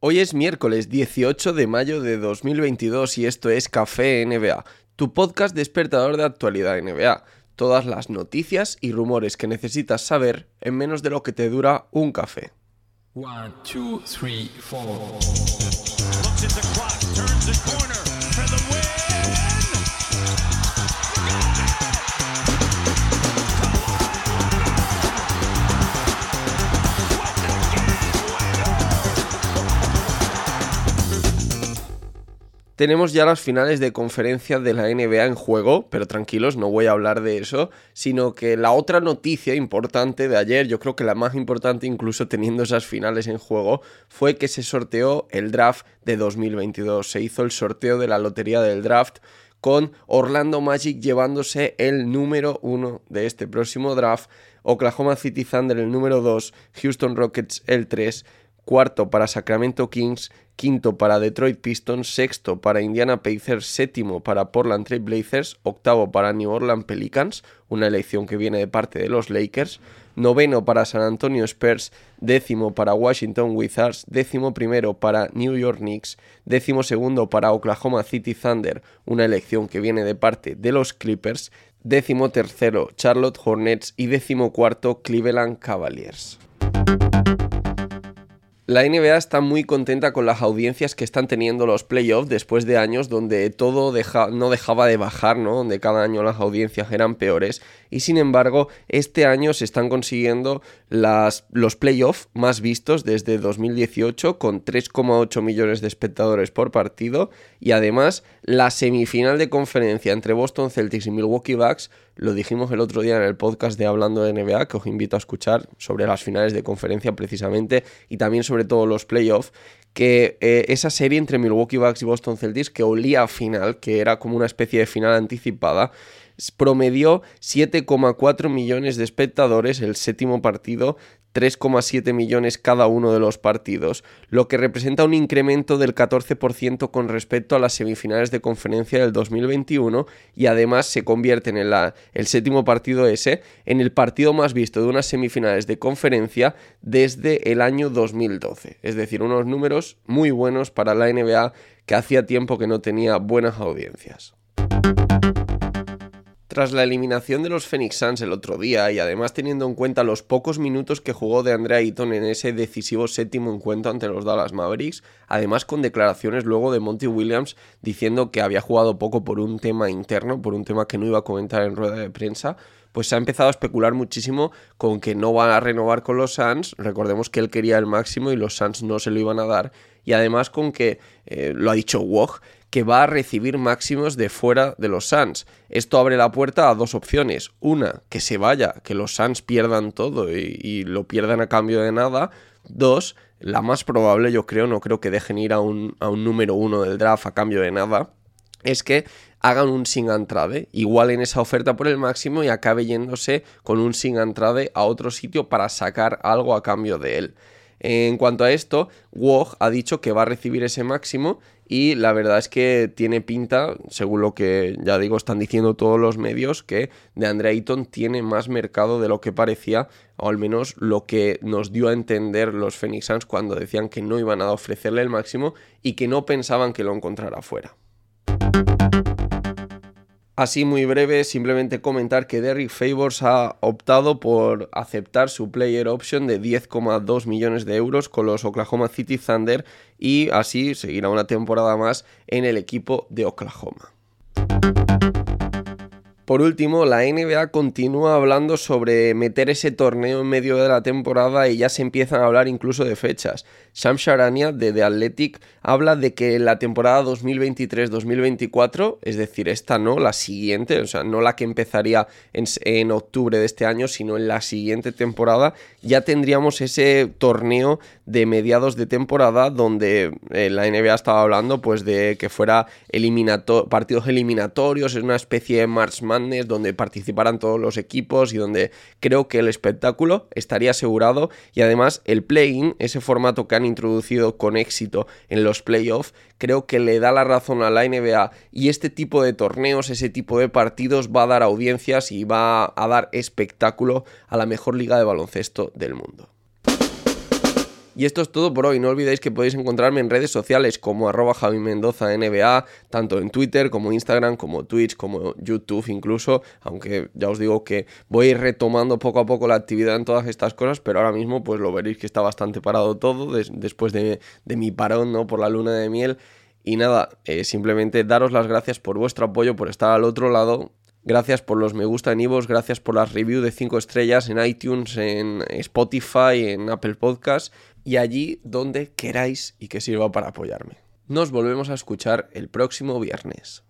Hoy es miércoles 18 de mayo de 2022 y esto es Café NBA, tu podcast despertador de actualidad NBA. Todas las noticias y rumores que necesitas saber en menos de lo que te dura un café. One, two, three, Tenemos ya las finales de conferencia de la NBA en juego, pero tranquilos, no voy a hablar de eso, sino que la otra noticia importante de ayer, yo creo que la más importante incluso teniendo esas finales en juego, fue que se sorteó el draft de 2022. Se hizo el sorteo de la lotería del draft con Orlando Magic llevándose el número uno de este próximo draft, Oklahoma City Thunder el número 2, Houston Rockets el 3, cuarto para Sacramento Kings, quinto para Detroit Pistons, sexto para Indiana Pacers, séptimo para Portland Trail Blazers, octavo para New Orleans Pelicans, una elección que viene de parte de los Lakers, noveno para San Antonio Spurs, décimo para Washington Wizards, décimo primero para New York Knicks, décimo segundo para Oklahoma City Thunder, una elección que viene de parte de los Clippers, décimo tercero Charlotte Hornets y décimo cuarto Cleveland Cavaliers. La NBA está muy contenta con las audiencias que están teniendo los playoffs después de años donde todo no dejaba de bajar, ¿no? Donde cada año las audiencias eran peores. Y sin embargo, este año se están consiguiendo los playoffs más vistos desde 2018 con 3,8 millones de espectadores por partido. Y además, la semifinal de conferencia entre Boston Celtics y Milwaukee Bucks lo dijimos el otro día en el podcast de Hablando de NBA, que os invito a escuchar sobre las finales de conferencia precisamente y también sobre todo los playoffs, que eh, esa serie entre Milwaukee Bucks y Boston Celtics que olía a final, que era como una especie de final anticipada, promedió 7,4 millones de espectadores el séptimo partido 3,7 millones cada uno de los partidos, lo que representa un incremento del 14% con respecto a las semifinales de conferencia del 2021 y además se convierte en el séptimo partido ese en el partido más visto de unas semifinales de conferencia desde el año 2012. Es decir, unos números muy buenos para la NBA que hacía tiempo que no tenía buenas audiencias. Tras la eliminación de los Phoenix Suns el otro día y además teniendo en cuenta los pocos minutos que jugó de Andrea Ayton en ese decisivo séptimo encuentro ante los Dallas Mavericks, además con declaraciones luego de Monty Williams diciendo que había jugado poco por un tema interno, por un tema que no iba a comentar en rueda de prensa, pues se ha empezado a especular muchísimo con que no va a renovar con los Suns. Recordemos que él quería el máximo y los Suns no se lo iban a dar. Y además con que, eh, lo ha dicho Woj, que va a recibir máximos de fuera de los Suns. Esto abre la puerta a dos opciones. Una, que se vaya, que los Suns pierdan todo y, lo pierdan a cambio de nada. Dos, la más probable, yo creo, no creo que dejen ir a un, a un número uno del draft a cambio de nada, es que hagan un sin entrade, igual en esa oferta por el máximo y acabe yéndose con un sin entrade a otro sitio para sacar algo a cambio de él. En cuanto a esto, Wog ha dicho que va a recibir ese máximo y la verdad es que tiene pinta, según lo que ya digo están diciendo todos los medios, que de Andre Ayton tiene más mercado de lo que parecía, o al menos lo que nos dio a entender los Phoenix Suns cuando decían que no iban a ofrecerle el máximo y que no pensaban que lo encontrara fuera. Así muy breve, simplemente comentar que Derrick Favors ha optado por aceptar su player option de 10,2 millones de euros con los Oklahoma City Thunder y así seguirá una temporada más en el equipo de Oklahoma. Por último, la NBA continúa hablando sobre meter ese torneo en medio de la temporada y ya se empiezan a hablar incluso de fechas. Sam Sharania de The Athletic habla de que la temporada 2023-2024, es decir, esta no, la siguiente, o sea, no la que empezaría en, octubre de este año, sino en la siguiente temporada, ya tendríamos ese torneo de mediados de temporada donde eh, la NBA estaba hablando pues de que fuera partidos eliminatorios, es una especie de March donde participaran todos los equipos y donde creo que el espectáculo estaría asegurado y además el play-in, ese formato que han introducido con éxito en los playoffs, creo que le da la razón a la NBA y este tipo de torneos, ese tipo de partidos va a dar audiencias y va a dar espectáculo a la mejor liga de baloncesto del mundo. Y esto es todo por hoy. No olvidéis que podéis encontrarme en redes sociales como arroba Javi Mendoza NBA, tanto en Twitter como Instagram, como Twitch, como YouTube incluso. Aunque ya os digo que voy retomando poco a poco la actividad en todas estas cosas, pero ahora mismo pues lo veréis que está bastante parado todo después de, de, mi parón ¿no? por la luna de miel. Y nada, eh, simplemente daros las gracias por vuestro apoyo, por estar al otro lado. Gracias por los me gusta en Ivos, gracias por las reviews de 5 estrellas en iTunes, en Spotify, en Apple Podcasts y allí donde queráis y que sirva para apoyarme. Nos volvemos a escuchar el próximo viernes.